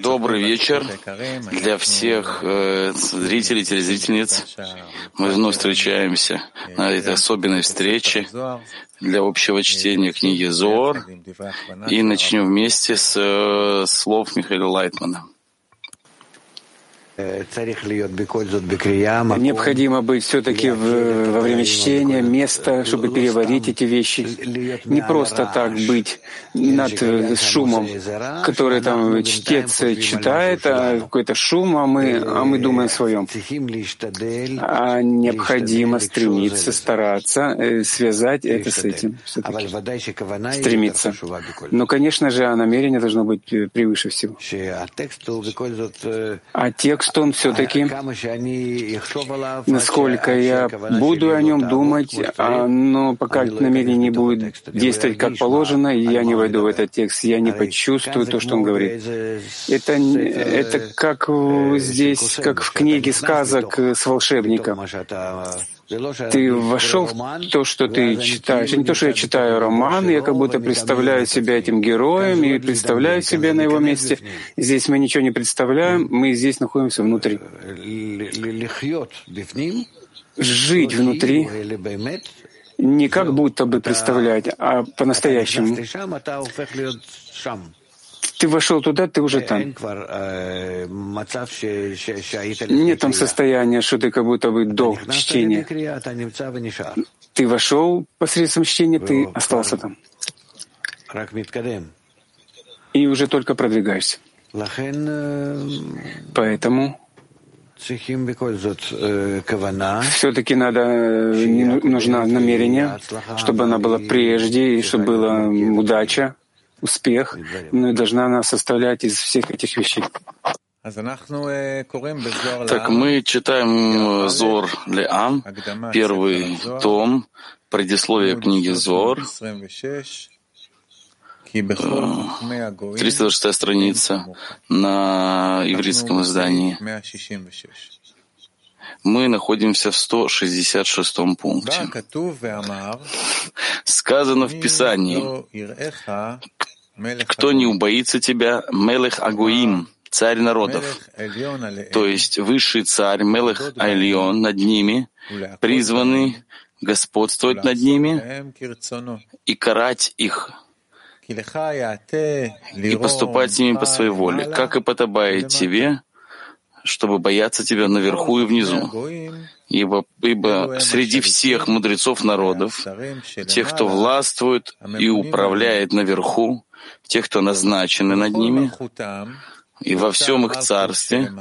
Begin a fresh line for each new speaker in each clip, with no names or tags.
Добрый вечер для всех э, зрителей, телезрительниц. Мы вновь встречаемся на этой особенной встрече для общего чтения книги Зор и начнем вместе с э, слов Михаила Лайтмана.
Необходимо быть все-таки во время чтения место, чтобы переварить эти вещи. Не просто так быть над э, шумом, который там чтец читает, а какой-то шум, а мы, а мы думаем о своем. А необходимо стремиться, стараться э, связать это с этим. Стремиться. Но, конечно же, намерение должно быть э, превыше всего. А текст что он все-таки, насколько я буду о нем думать, а, но пока намерение будет действовать как положено, я не войду в этот текст, я не почувствую то, что он говорит. Это, это как здесь, как в книге сказок с волшебником. Ты вошел в то, что ты читаешь. Не то, что я читаю роман, я как будто представляю себя этим героем и представляю себя на его месте. Здесь мы ничего не представляем, мы здесь находимся внутри. Жить внутри не как будто бы представлять, а по-настоящему. Ты вошел туда, ты уже там. Нет там состояния, что ты как будто бы до чтения. Ты вошел посредством чтения, ты остался там. И уже только продвигаешься. Поэтому все-таки надо, нужно намерение, чтобы она была прежде, и чтобы была удача, успех, но и должна она составлять из всех этих вещей.
Так мы читаем Зор Леам, первый том, предисловие книги Зор, 326 страница на ивритском издании. Мы находимся в 166 пункте. Сказано в Писании, кто не убоится тебя, Мелех Агуим, царь народов, то есть высший царь, Мелех Айлион над ними, призванный господствовать над ними и карать их, и поступать с ними по своей воле, как и подобает тебе, чтобы бояться тебя наверху и внизу. Ибо, ибо среди всех мудрецов народов, тех, кто властвует и управляет наверху, тех, кто назначены над ними, и во всем их царстве,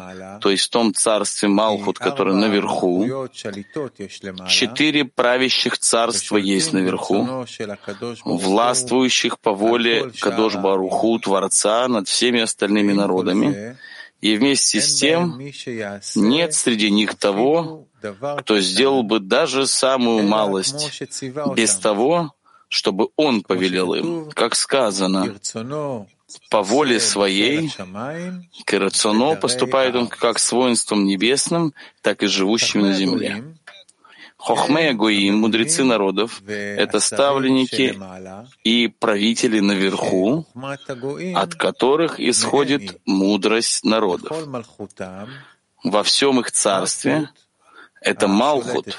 то есть в том царстве Малхут, который наверху, четыре правящих царства есть наверху, властвующих по воле Кадош Баруху, Творца, над всеми остальными народами, и вместе с тем нет среди них того, кто сделал бы даже самую малость без того, чтобы он повелел им, как сказано, по воле своей, к поступает он как с воинством небесным, так и живущим на земле. Хохмея Гоим, мудрецы народов, это ставленники и правители наверху, от которых исходит мудрость народов. Во всем их царстве это Малхут,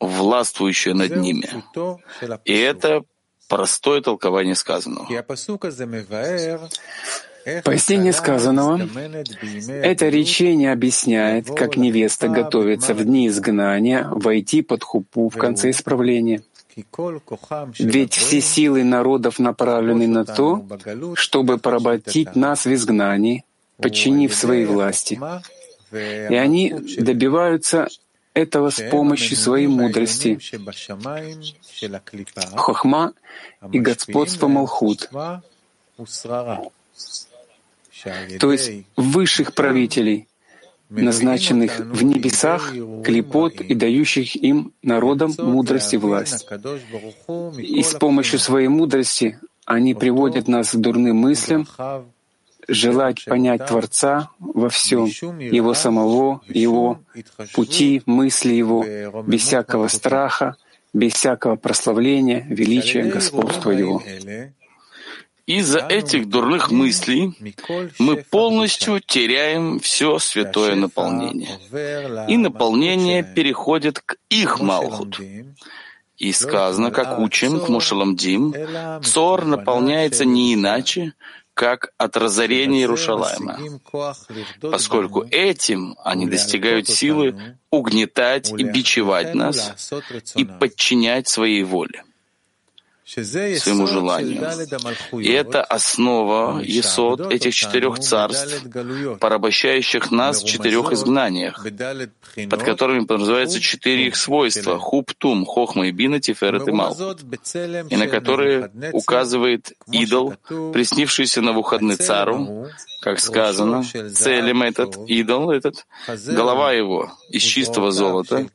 властвующая над ними. И это простое толкование сказанного.
Пояснение сказанного — это речение объясняет, как невеста готовится в дни изгнания войти под хупу в конце исправления. Ведь все силы народов направлены на то, чтобы поработить нас в изгнании, подчинив своей власти. И они добиваются этого с помощью своей мудрости, хохма и господства Малхут, то есть высших правителей, назначенных в небесах, клепот и дающих им народам мудрость и власть. И с помощью своей мудрости они приводят нас к дурным мыслям, желать понять Творца во всем, Его самого, Его пути, мысли Его, без всякого страха, без всякого прославления, величия, господства Его.
Из-за этих дурных мыслей мы полностью теряем все святое наполнение, и наполнение переходит к их Малхут. И сказано, как учим к Мушаламдим, Цор наполняется не иначе, как от разорения Иерушалайма, поскольку этим они достигают силы угнетать и бичевать нас и подчинять своей воле своему желанию. И это основа, есот этих четырех царств, порабощающих нас в четырех изгнаниях, под которыми называются четыре их свойства — хуптум, хохма и бина, тиферет и мал, и на которые указывает идол, приснившийся на выходный цару, как сказано, целем этот идол, этот, голова его из чистого золота,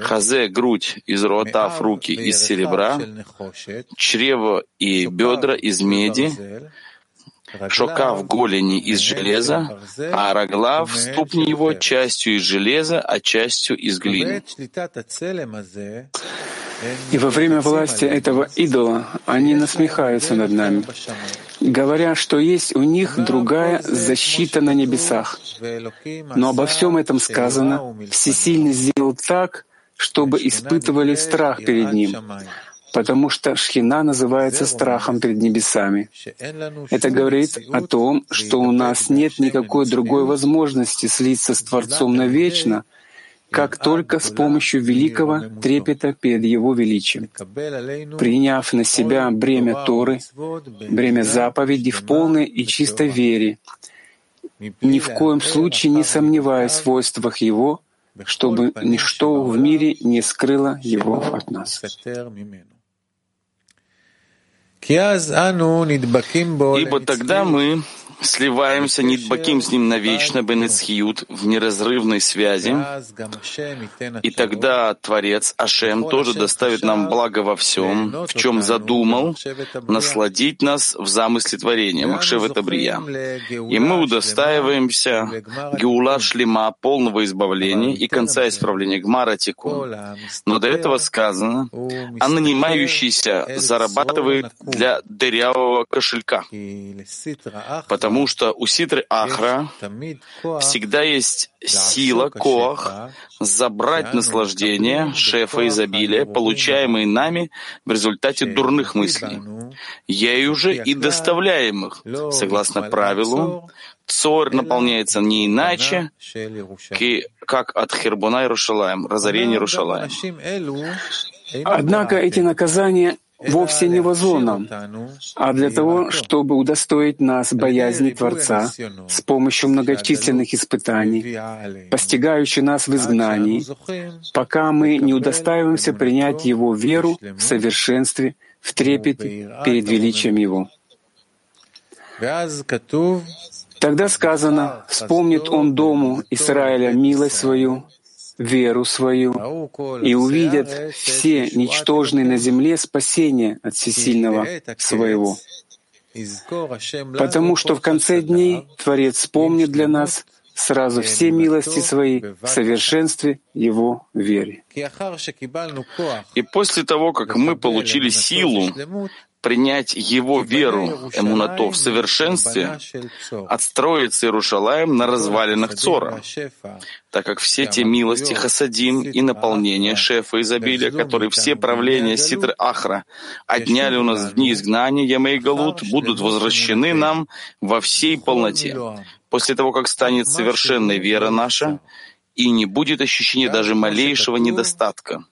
хазе, грудь из ротав, руки из серебра, чрево и бедра из меди, шока в голени из железа, а рогла в ступни его частью из железа, а частью из глины.
И во время власти этого идола они насмехаются над нами, говоря, что есть у них другая защита на небесах. Но обо всем этом сказано, Всесильный сделал так, чтобы испытывали страх перед Ним, потому что Шхина называется страхом перед небесами. Это говорит о том, что у нас нет никакой другой возможности слиться с Творцом навечно, как только с помощью великого трепета перед Его величием, приняв на себя бремя Торы, бремя заповеди в полной и чистой вере, ни в коем случае не сомневаясь в свойствах Его, чтобы ничто в мире не скрыло Его от нас.
Ибо тогда мы сливаемся нитбаким с ним навечно, бенецхиют, в неразрывной связи, и тогда Творец Ашем тоже доставит нам благо во всем, в чем задумал насладить нас в замысле творения, Махшева Табрия. И мы удостаиваемся Геула Шлема, полного избавления и конца исправления, Гмара Тику. Но до этого сказано, а нанимающийся зарабатывает для дырявого кошелька, потому потому что у ситры Ахра всегда есть сила, коах, забрать наслаждение, шефа изобилия, получаемые нами в результате дурных мыслей, ею же и доставляемых, согласно правилу, Цор наполняется не иначе, как от Хербуна и Рушалаем, разорения Рушалаем.
Однако эти наказания вовсе не во зло нам, а для того, чтобы удостоить нас боязни Творца с помощью многочисленных испытаний, постигающих нас в изгнании, пока мы не удостаиваемся принять Его веру в совершенстве, в трепете перед величием Его. Тогда сказано, вспомнит он дому Израиля милость свою, веру свою и увидят все ничтожные на земле спасение от всесильного своего. Потому что в конце дней Творец вспомнит для нас сразу все милости свои в совершенстве Его веры.
И после того, как мы получили силу принять его веру, эмунато, в совершенстве, отстроится Иерушалаем на развалинах Цора, так как все те милости Хасадим и наполнение шефа изобилия, которые все правления Ситр Ахра отняли у нас в дни изгнания Ямей Галут, будут возвращены нам во всей полноте. После того, как станет совершенной вера наша, и не будет ощущения даже малейшего недостатка.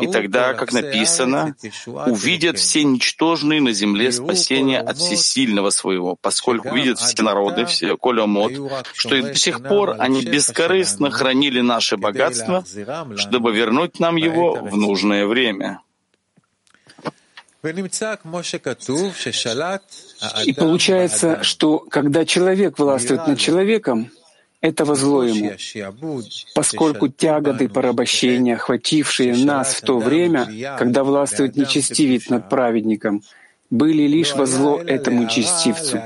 И тогда, как написано, увидят все ничтожные на земле спасения от всесильного своего, поскольку видят все народы, все колемот, что и до сих пор они бескорыстно хранили наше богатство, чтобы вернуть нам его в нужное время.
И получается, что когда человек властвует над человеком, это возло ему, поскольку тяготы порабощения, охватившие нас в то время, когда властвует нечестивец над праведником, были лишь во зло этому честивцу.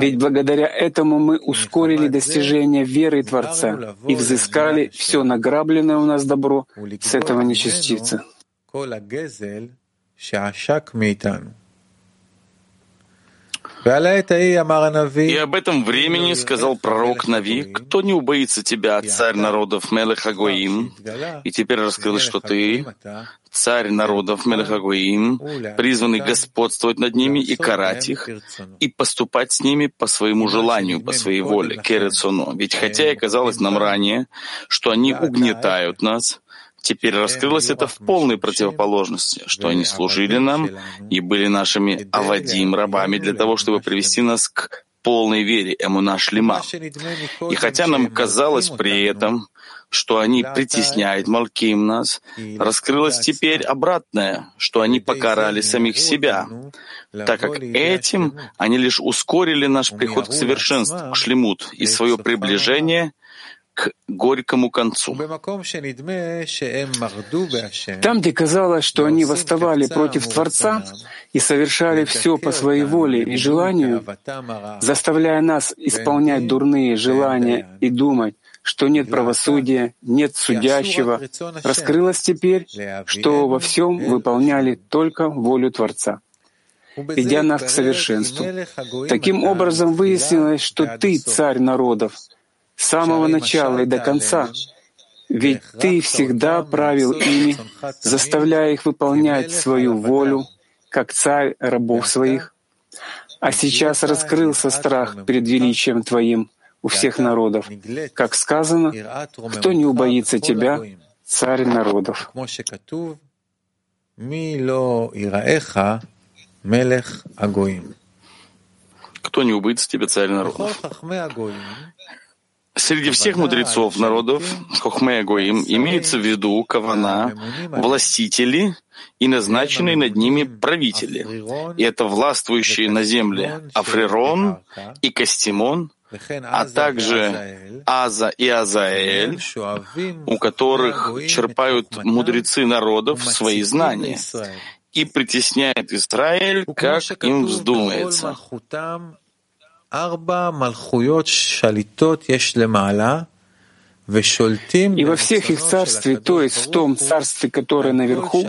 Ведь благодаря этому мы ускорили достижение веры Творца и взыскали все награбленное у нас добро с этого нечестивца.
И об этом времени сказал пророк Нави, кто не убоится тебя, царь народов Мелех Агоим, и теперь раскрылось, что ты, царь народов Мелех Агоим, призванный господствовать над ними и карать их, и поступать с ними по своему желанию, по своей воле, керецоно. Ведь хотя и казалось нам ранее, что они угнетают нас, Теперь раскрылось это в полной противоположности, что они служили нам и были нашими авадим рабами для того, чтобы привести нас к полной вере, эмуна шлема. И хотя нам казалось при этом, что они притесняют Малким нас, раскрылось теперь обратное, что они покарали самих себя, так как этим они лишь ускорили наш приход к совершенству, к шлемут, и свое приближение — к горькому концу.
Там, где казалось, что они восставали против Творца и совершали все по своей воле и желанию, заставляя нас исполнять дурные желания и думать, что нет правосудия, нет судящего, раскрылось теперь, что во всем выполняли только волю Творца ведя нас к совершенству. Таким образом выяснилось, что ты царь народов, с самого начала и до конца, ведь ты всегда правил ими, заставляя их выполнять свою волю, как царь рабов своих. А сейчас раскрылся страх перед величием Твоим у всех народов. Как сказано, кто не убоится Тебя, царь народов.
Кто не убоится Тебя, царь народов? Среди всех мудрецов народов Хохме Гоим имеется в виду Кавана, властители и назначенные над ними правители. И это властвующие на земле Африрон и Кастимон, а также Аза и Азаэль, у которых черпают мудрецы народов свои знания и притесняют Израиль, как им вздумается. И
во всех их царстве, то есть в том царстве, которое наверху,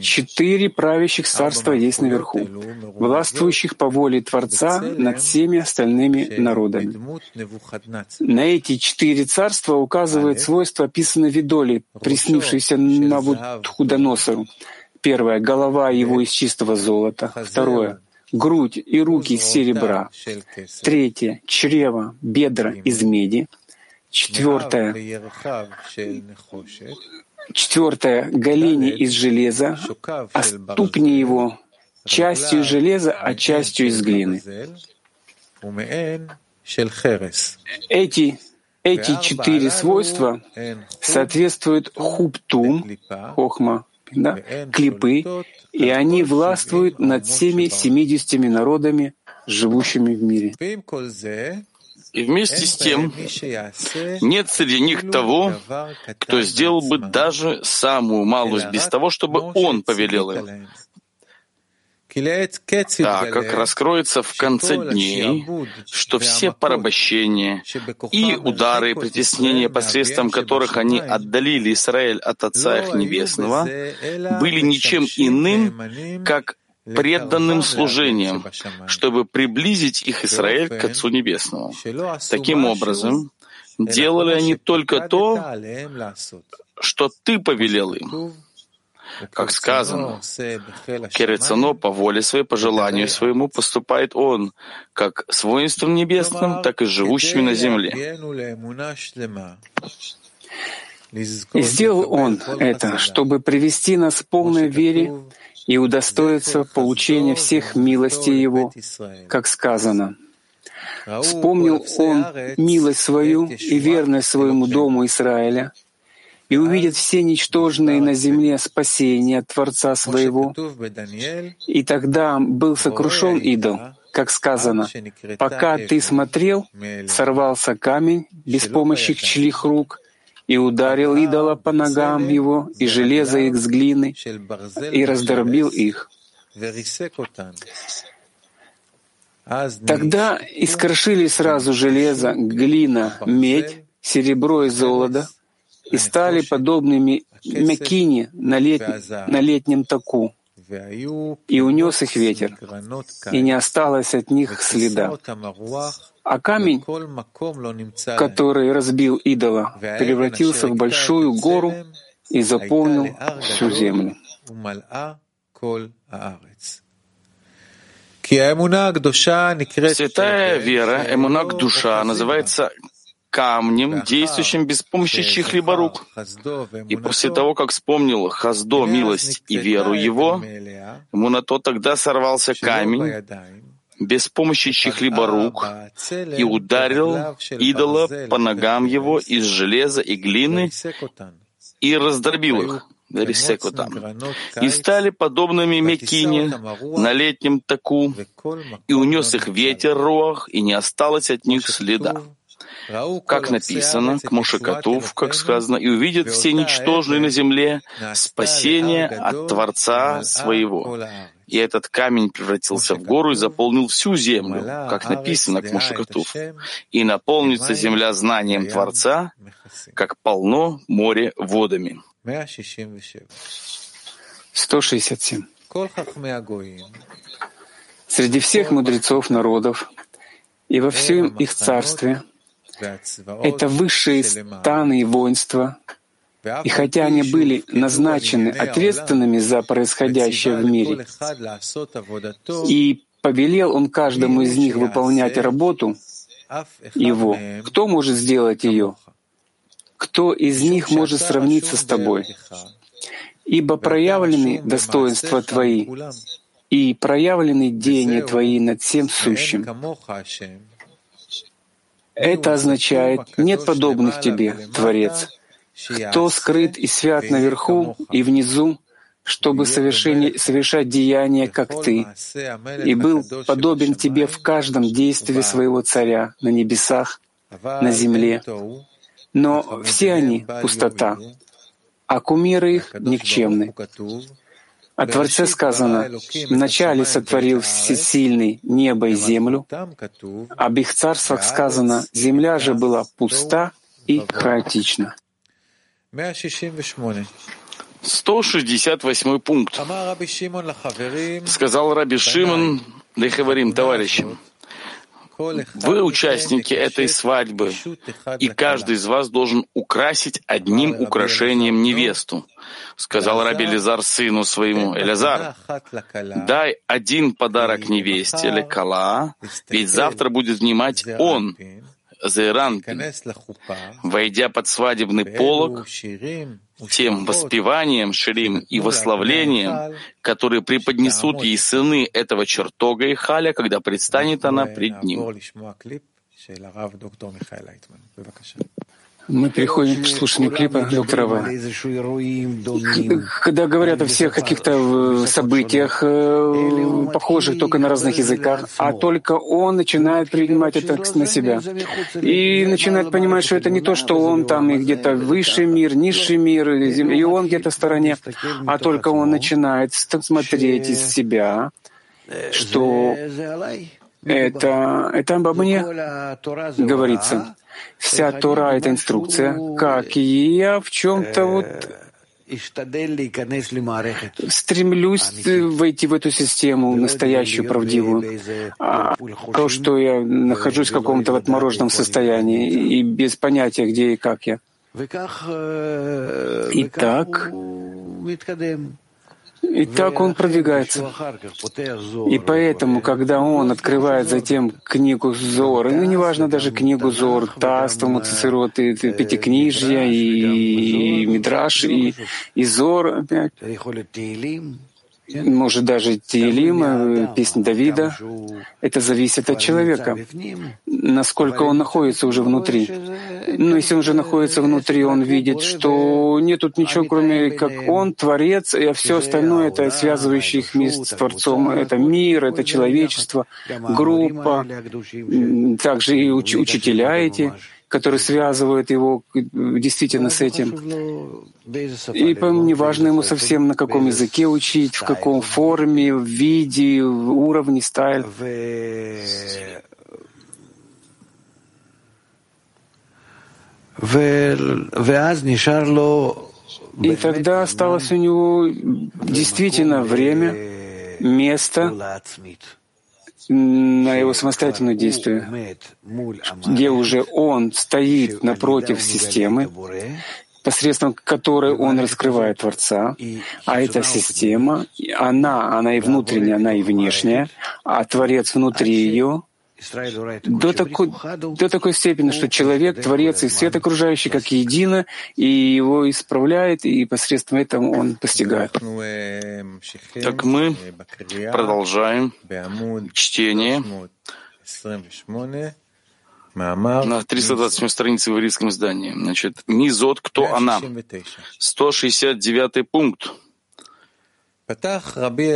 четыре правящих царства есть наверху, властвующих по воле Творца над всеми остальными народами. На эти четыре царства указывает свойство, описанное в Видоле, приснившееся Навуходоносору. Первое — голова его из чистого золота. Второе грудь и руки из серебра. Третье — чрево, бедра из меди. Четвертое — Четвертое — голени из железа, а ступни его частью железа, а частью из глины. Эти, эти четыре свойства соответствуют хуптум, хохма, да, клипы, и они властвуют над всеми семидесятими народами, живущими в мире.
И вместе с тем нет среди них того, кто сделал бы даже самую малость без того, чтобы он повелел им так как раскроется в конце дней, что все порабощения и удары и притеснения, посредством которых они отдалили Израиль от Отца их Небесного, были ничем иным, как преданным служением, чтобы приблизить их Израиль к Отцу Небесному. Таким образом, делали они только то, что Ты повелел им, как сказано, Керецано по воле своей, по желанию своему поступает он, как с воинством небесным, так и с живущими на земле.
И сделал он это, чтобы привести нас к полной вере и удостоиться получения всех милостей Его, как сказано. Вспомнил он милость свою и верность своему дому Израиля, и увидят все ничтожные на земле спасения Творца своего. И тогда был сокрушен идол, как сказано, «Пока ты смотрел, сорвался камень без помощи чьих рук, и ударил идола по ногам его, и железо их с глины, и раздорбил их». Тогда искрошили сразу железо, глина, медь, серебро и золото, и стали подобными мякине на, лет... на летнем таку, и унес их ветер, и не осталось от них следа. А камень, который разбил идола, превратился в большую гору и заполнил всю землю.
Святая вера, эмунак душа, называется камнем, действующим без помощи чьих-либо рук. И после того, как вспомнил Хаздо, милость и веру его, ему на то тогда сорвался камень, без помощи чьих-либо рук, и ударил идола по ногам его из железа и глины и раздробил их и стали подобными Мекине на летнем таку, и унес их ветер руах, и не осталось от них следа. Как написано, к Мушекатув, как сказано, и увидят все ничтожные на земле спасение от Творца своего. И этот камень превратился в гору и заполнил всю землю, как написано к Мушекатув. И наполнится земля знанием Творца, как полно море водами.
167. Среди всех мудрецов народов и во всем их царстве это высшие станы и воинства, и хотя они были назначены ответственными за происходящее в мире, и повелел он каждому из них выполнять работу его, кто может сделать ее? Кто из них может сравниться с тобой? Ибо проявлены достоинства Твои и проявлены деяния Твои над всем сущим. Это означает, нет подобных Тебе, Творец, кто скрыт и свят наверху и внизу, чтобы совершать деяния, как Ты, и был подобен Тебе в каждом действии своего Царя на небесах, на земле, но все они — пустота, а кумиры их никчемны. О Творце сказано, «Вначале сотворил Всесильный небо и землю». Об их царствах сказано, «Земля же была пуста и хаотична».
168 пункт. Сказал Раби Шимон Лехаварим товарищам, вы участники этой свадьбы, и каждый из вас должен украсить одним украшением невесту. Сказал Раби Лизар сыну своему, Элязар, дай один подарок невесте, Лекала, ведь завтра будет внимать он, Зейранпин, войдя под свадебный полог, тем воспеванием Ширим и вославлением, которые преподнесут ей сыны этого чертога и халя, когда предстанет она пред ним.
Мы переходим к слушанию клипа доктора В. Когда говорят о всех каких-то э, событиях, э, похожих только на разных языках, а только он начинает принимать это на себя. И начинает понимать, что это не то, что он там и где-то высший мир, низший мир, и он где-то в стороне, а только он начинает смотреть из себя, что это, это обо мне говорится. Вся Тора — это инструкция, как я в чем-то вот стремлюсь войти в эту систему настоящую, правдивую. А то, что я нахожусь в каком-то отмороженном состоянии и без понятия, где и как я. И так и так он продвигается. И поэтому, когда он открывает затем книгу Зор, ну, неважно даже книгу Зор, Таство, Муцицерот, и Пятикнижья, и Мидраш, и, и Зор опять, может, даже Тиелим, э, песня Давида, это зависит от человека, насколько он находится уже внутри. Но если он уже находится внутри, он видит, что нет тут ничего, кроме как он, Творец, и все остальное — это связывающий их с Творцом. Это мир, это человечество, группа, также и уч- учителя эти — который связывает его действительно с этим. И неважно ему совсем, на каком языке учить, в каком форме, в виде, в уровне, стайль. И тогда осталось у него действительно время, место на его самостоятельное действие, где уже он стоит напротив системы, посредством которой он раскрывает Творца, а эта система, она, она и внутренняя, она и внешняя, а Творец внутри ее, до такой, до такой степени, что человек, Творец и свет окружающий как едино, и его исправляет, и посредством этого он постигает.
Так мы продолжаем чтение на 328 странице в еврейском издании. Значит, «Мизот, кто она?» 169 пункт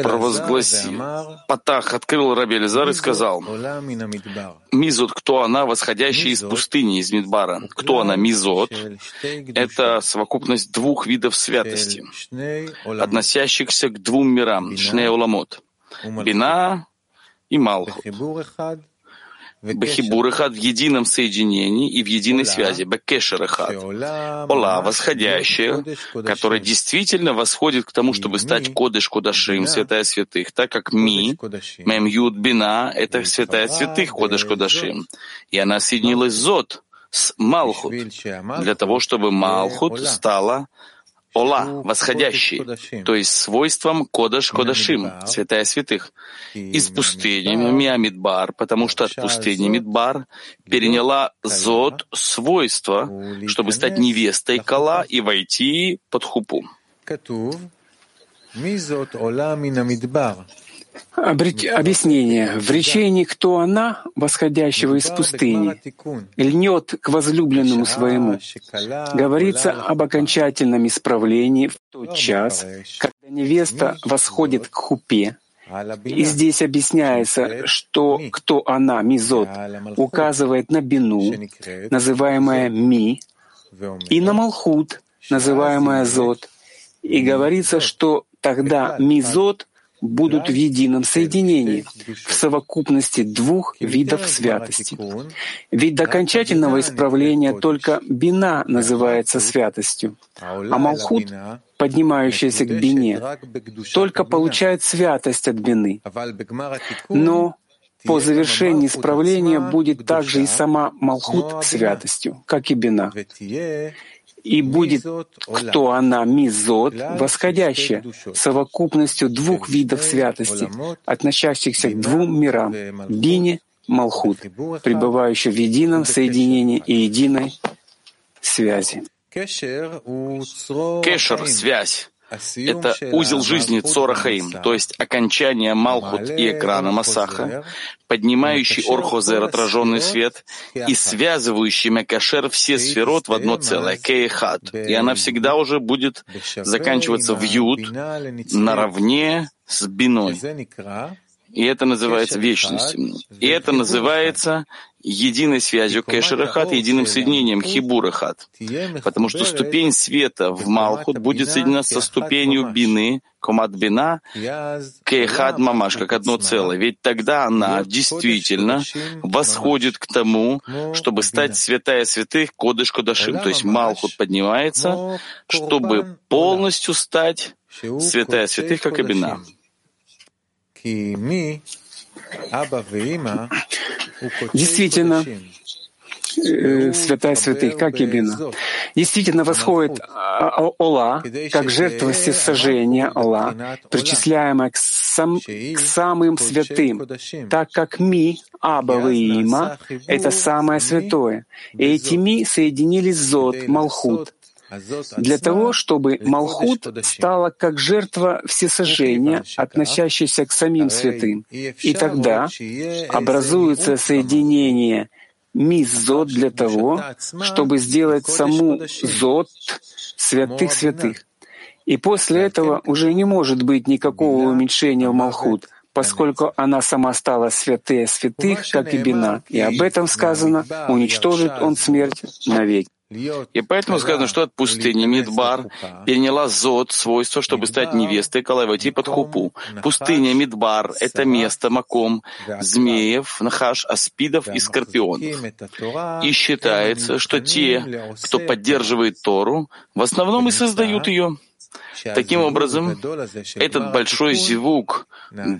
провозгласил. Патах открыл Раби Элизар и сказал, «Мизот, кто она, восходящая из пустыни, из Мидбара? Кто она, Мизот? Это совокупность двух видов святости, относящихся к двум мирам, Шней Оламот, Бина и Малхут. Бахибур Эхад в едином соединении и в единой связи. Бекешер Эхад. Ола, восходящая, которая действительно восходит к тому, чтобы стать Кодыш Кодашим, святая святых, так как Ми, Мем Юд Бина, это святая святых Кодыш Кодашим. И она соединилась с Зод, с Малхут, для того, чтобы Малхут стала Ола, восходящий, то есть свойством Кодаш Кодашим, святая святых, из пустыни Миамидбар, потому что от пустыни Мидбар переняла Зод свойство, чтобы стать невестой Кала и войти под хупу.
Объяснение. В речении «Кто она?» восходящего из пустыни льнет к возлюбленному своему. Говорится об окончательном исправлении в тот час, когда невеста восходит к хупе, и здесь объясняется, что кто она, мизот, указывает на бину, называемая ми, и на малхут, называемая зот. И говорится, что тогда мизот будут в едином соединении, в совокупности двух видов святости. Ведь до окончательного исправления только бина называется святостью, а Малхут, поднимающаяся к бине, только получает святость от бины. Но по завершении исправления будет также и сама Малхут святостью, как и бина и будет кто она мизот, восходящая, совокупностью двух видов святости, относящихся к двум мирам — бине, малхут, пребывающая в едином соединении и единой связи.
Кешер — связь. Это узел жизни Цорахаим, то есть окончание Малхут и экрана Масаха, поднимающий Орхозер, отраженный свет, и связывающий Мекашер все сферот в одно целое, Кейхат. И она всегда уже будет заканчиваться в Юд наравне с Биной. И это называется вечностью. И это называется единой связью Кешерахат, единым соединением Хибурахат. Потому что ступень света в Малхут будет соединена со ступенью Бины, Комат Бина, Кейхад Мамаш, как одно целое. Ведь тогда она действительно восходит к тому, чтобы стать святая святых Кодыш Кодашим. То есть Малхут поднимается, чтобы полностью стать святая святых, как и Бина.
Действительно, э, святая святых, как и Бина. Действительно восходит а, а, Ола, как жертва всесожжения Ола, причисляемая к, сам, к самым святым, так как Ми, Аба и Има — это самое святое. И эти Ми соединились с Зод, Малхут, для того, чтобы Малхут стала как жертва всесожжения, относящаяся к самим святым. И тогда образуется соединение мизот для того, чтобы сделать саму зот святых святых. И после этого уже не может быть никакого уменьшения в Малхут, поскольку она сама стала святая святых, как и Бина. И об этом сказано, уничтожит он смерть навеки.
И поэтому сказано, что от пустыни Мидбар переняла Зод свойство, чтобы стать невестой, когда войти под хупу. Пустыня Мидбар — это место маком змеев, нахаш, аспидов и скорпионов. И считается, что те, кто поддерживает Тору, в основном и создают ее. Таким образом, этот большой зевук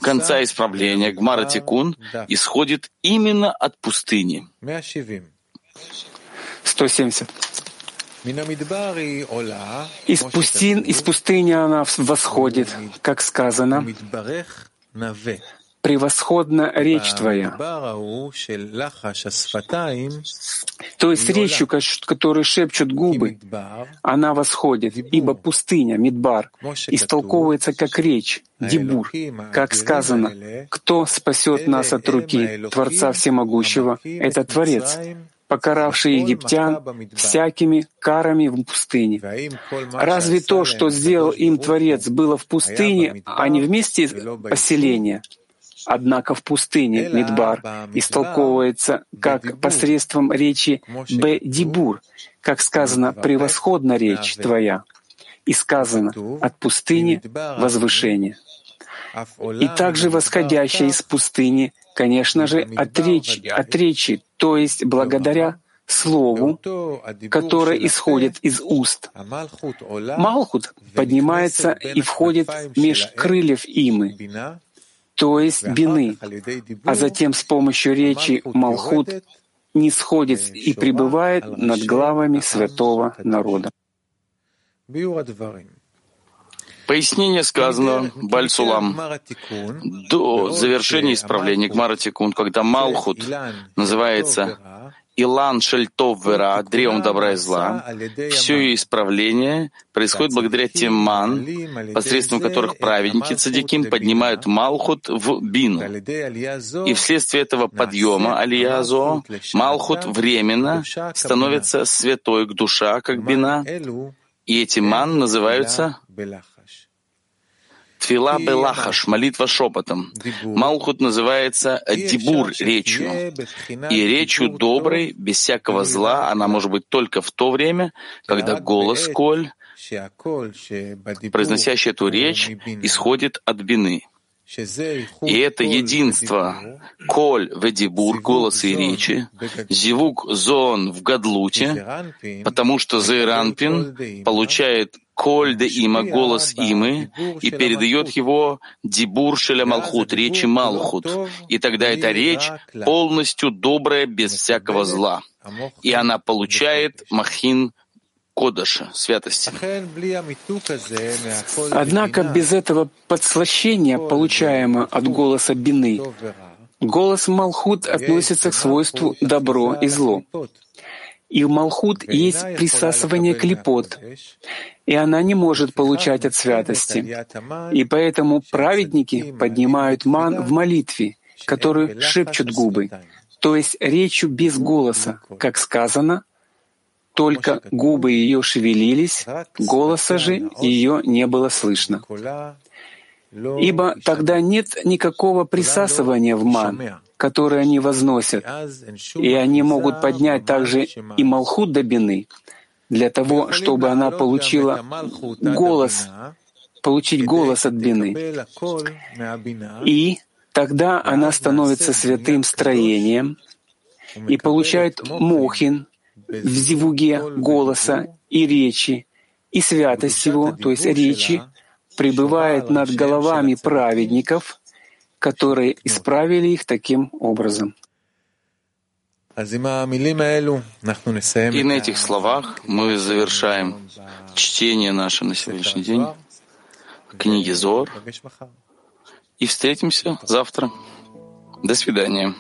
конца исправления, Гмара Тикун, исходит именно от пустыни.
170. Из, пустин, из пустыни она восходит, как сказано, превосходна речь Твоя. То есть речью, которую шепчут губы, она восходит, ибо пустыня, Мидбар, истолковывается как речь, Дибур, как сказано, «Кто спасет нас от руки Творца Всемогущего?» Это Творец, покаравший египтян всякими карами в пустыне. Разве то, что сделал им Творец, было в пустыне, а не вместе поселения? Однако в пустыне Мидбар истолковывается как посредством речи Б-Дибур, как сказано «превосходна речь твоя», и сказано «от пустыни возвышение». И также восходящая из пустыни, конечно же, от речи, от речи, то есть благодаря Слову, которое исходит из уст. Малхут поднимается и входит меж крыльев имы, то есть бины, а затем с помощью речи Малхут не сходит и пребывает над главами святого народа.
Пояснение сказано Бальсулам. До завершения исправления Гмара Тикун, когда Малхут называется Илан Шельтов Вера, древом добра и зла, все ее исправление происходит благодаря тем посредством которых праведники цадиким поднимают Малхут в Бину. И вследствие этого подъема Алиязо Малхут временно становится святой к душа, как Бина, и эти ман называются Твила Белахаш, молитва шепотом. Малхут называется Дибур речью. И речью доброй, без всякого зла, она может быть только в то время, когда голос Коль, произносящий эту речь, исходит от бины. И это единство коль ведибур, голос и речи, зивук зон в гадлуте, потому что Зейранпин получает коль де има, голос имы, и передает его дибур шеля малхут, речи малхут. И тогда эта речь полностью добрая, без всякого зла. И она получает махин Кодыша, святости.
Однако без этого подслащения, получаемого от голоса бины, голос Малхут относится к свойству добро и зло. И в Малхут есть присасывание клепот, и она не может получать от святости. И поэтому праведники поднимают ман в молитве, которую шепчут губы, то есть речью без голоса, как сказано, только губы ее шевелились, голоса же ее не было слышно. Ибо тогда нет никакого присасывания в ман, который они возносят, и они могут поднять также и Малхут до бины, для того, чтобы она получила голос, получить голос от бины. И тогда она становится святым строением и получает мохин, в зивуге голоса и речи, и святость его, то есть речи, пребывает над головами праведников, которые исправили их таким образом.
И на этих словах мы завершаем чтение наше на сегодняшний день книги Зор и встретимся завтра. До свидания.